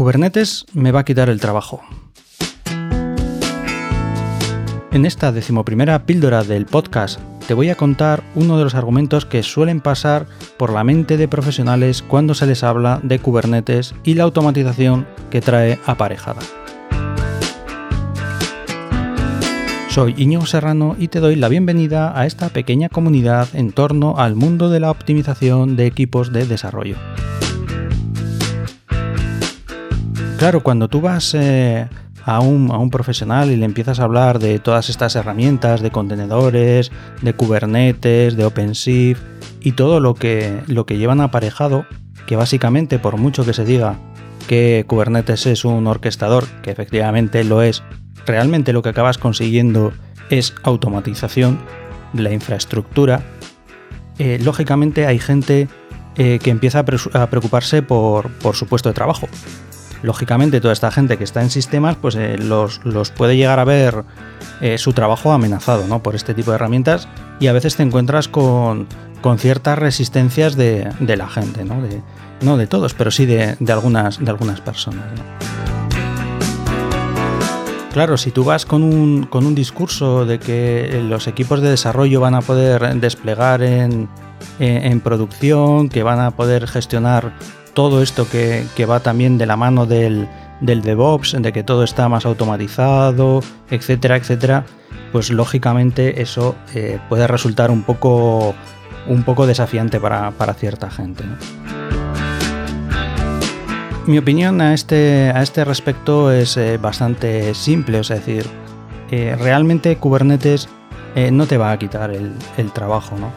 Kubernetes me va a quitar el trabajo. En esta decimoprimera píldora del podcast te voy a contar uno de los argumentos que suelen pasar por la mente de profesionales cuando se les habla de Kubernetes y la automatización que trae aparejada. Soy Iñigo Serrano y te doy la bienvenida a esta pequeña comunidad en torno al mundo de la optimización de equipos de desarrollo. Claro, cuando tú vas eh, a, un, a, un, profesional y le empiezas a hablar de todas estas herramientas, de contenedores, de Kubernetes, de OpenShift y todo lo que, lo que llevan aparejado, que básicamente por mucho que se diga que Kubernetes es un orquestador, que efectivamente lo es, realmente lo que acabas consiguiendo es automatización de la infraestructura, eh, lógicamente hay gente eh, que empieza a, preocuparse por, su puesto de trabajo. Lógicamente toda esta gente que está en sistemas pues eh, los, puede llegar a ver su trabajo amenazado ¿no? por este tipo de herramientas y a veces te encuentras con, ciertas resistencias de, la gente, ¿no? De, no de todos, pero sí de, algunas, de algunas personas. Claro, si tú vas con un, con un discurso de que los equipos de desarrollo van a poder desplegar en, producción, que van a poder gestionar todo esto que, va también de la mano del, DevOps, de que todo está más automatizado, etcétera, etcétera, pues lógicamente eso eh, puede resultar un poco, un poco desafiante para, cierta gente. Mi opinión a este, a este respecto es eh, bastante simple, es decir, eh, realmente Kubernetes no te va a quitar el, trabajo, ¿no?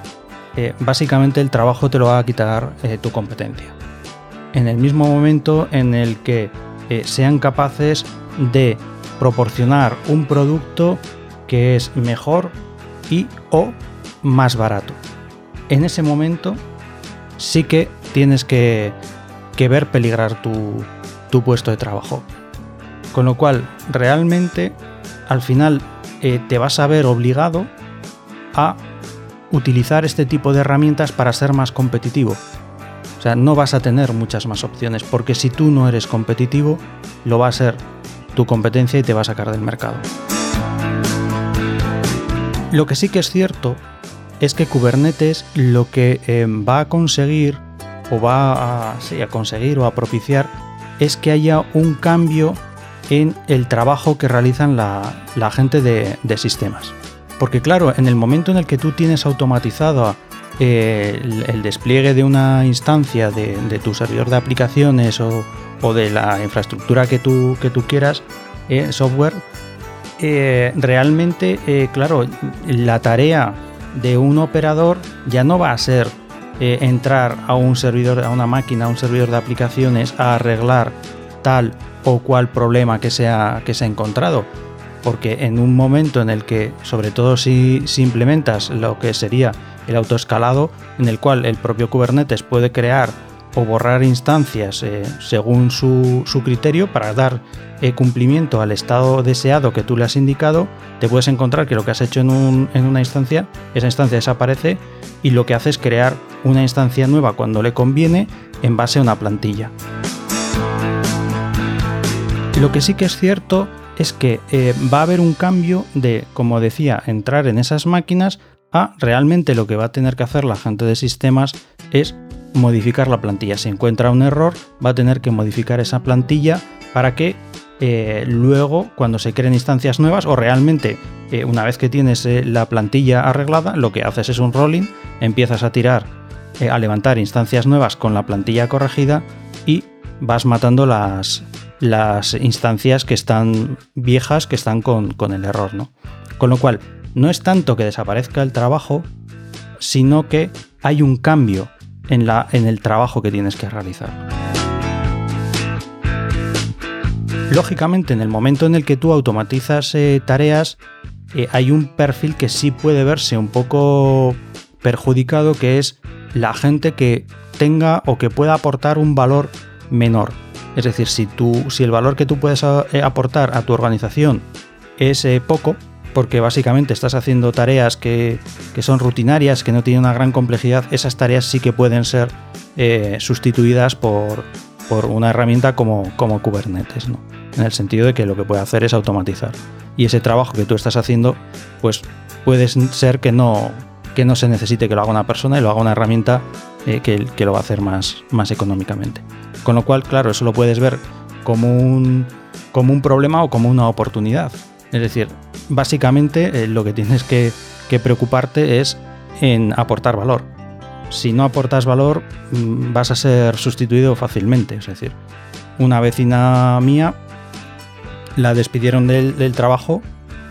básicamente el trabajo te lo va a quitar tu competencia. En el mismo momento en el que sean capaces de proporcionar un producto que es mejor y o más barato. En ese momento sí que tienes que que ver peligrar tu, puesto de trabajo. Con lo cual, realmente, al final eh, te vas a ver obligado a utilizar este tipo de herramientas para ser más competitivo. Sea, no vas a tener muchas más opciones, porque si tú no eres competitivo, lo va a ser tu competencia y te va a sacar del mercado. Lo que sí que es cierto es que Kubernetes lo que eh, va a conseguir o va a, conseguir o a propiciar es que haya un cambio en el trabajo que realizan la, gente de, sistemas. Porque claro, en el momento en el que tú tienes automatizado eh, el, despliegue de una instancia de, tu servidor de aplicaciones o, de la infraestructura que tú, que tú quieras, eh, software, eh, realmente, claro, la tarea de un operador ya no va a ser entrar a un servidor, a una máquina, a un servidor de aplicaciones a arreglar tal o cual problema que se que se ha encontrado. Porque en un momento en el que, sobre todo si, implementas lo que sería el autoescalado, en el cual el propio Kubernetes puede crear o borrar instancias eh, según su, criterio para dar eh, cumplimiento al estado deseado que tú le has indicado, te puedes encontrar que lo que has hecho en, una instancia, esa instancia desaparece y lo que hace es crear una instancia nueva cuando le conviene en base a una plantilla. Lo que sí que es cierto es que eh, va a haber un cambio de, como decía, entrar en esas máquinas a realmente lo que va a tener que hacer la gente de sistemas es modificar la plantilla. Si encuentra un error, va a tener que modificar esa plantilla para que eh, luego, cuando se creen instancias nuevas, o realmente eh, una vez que tienes la plantilla arreglada, lo que haces es un rolling, empiezas a tirar, a levantar instancias nuevas con la plantilla corregida y vas matando las, las instancias que están viejas, que están con, con el error. ¿no? Con lo cual, no es tanto que desaparezca el trabajo, sino que hay un cambio en, la, en el trabajo que tienes que realizar. Lógicamente, en el momento en el que tú automatizas eh, tareas, eh, hay un perfil que sí puede verse un poco perjudicado, que es la gente que tenga o que pueda aportar un valor menor. Es decir, si, tú, si el valor que tú puedes eh, aportar a tu organización es poco, porque básicamente estás haciendo tareas que, son rutinarias, que no tienen una gran complejidad, esas tareas sí que pueden ser eh, sustituidas por, por una herramienta como, como Kubernetes, ¿no? En el sentido de que lo que puede hacer es automatizar. Y ese trabajo que tú estás haciendo, pues puede ser que no, que no se necesite que lo haga una persona y lo haga una herramienta eh, que, que, lo va a hacer más, más económicamente. Con lo cual, claro, eso lo puedes ver como un, como un problema o como una oportunidad. Es decir, básicamente eh, lo que tienes que, preocuparte es en aportar valor. Si no aportas valor, mm, vas a ser sustituido fácilmente. Es decir, una vecina mía la despidieron del, trabajo,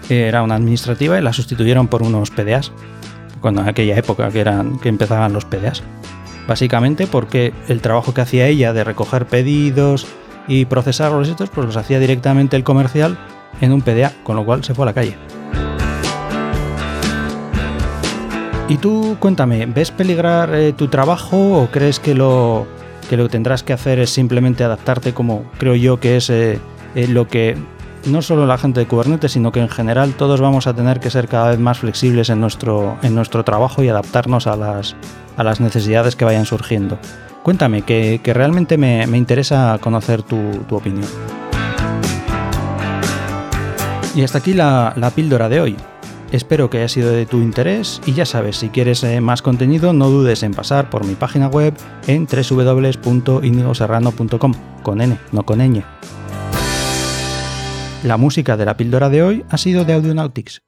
era una administrativa, y la sustituyeron por unos PDAs. Cuando en aquella época que, eran, que empezaban los PDAs. Básicamente porque el trabajo que hacía ella de recoger pedidos y procesar los estos, pues los hacía directamente el comercial en un PDA, con lo cual se fue a la calle. Y tú cuéntame, ¿ves peligrar eh, tu trabajo o crees que lo, que lo tendrás que hacer es simplemente adaptarte como creo yo que es eh, eh, lo que no solo la gente de Kubernetes, sino que en general todos vamos a tener que ser cada vez más flexibles en nuestro, en nuestro trabajo y adaptarnos a las, a las necesidades que vayan surgiendo? Cuéntame, que, realmente me, interesa conocer tu, opinión. Y hasta aquí la, la píldora de hoy. Espero que haya sido de tu interés y ya sabes, si quieres eh, más contenido no dudes en pasar por mi página web en www.indigoserrano.com, con n, no con ñ. La música de la píldora de hoy ha sido de Audionautics.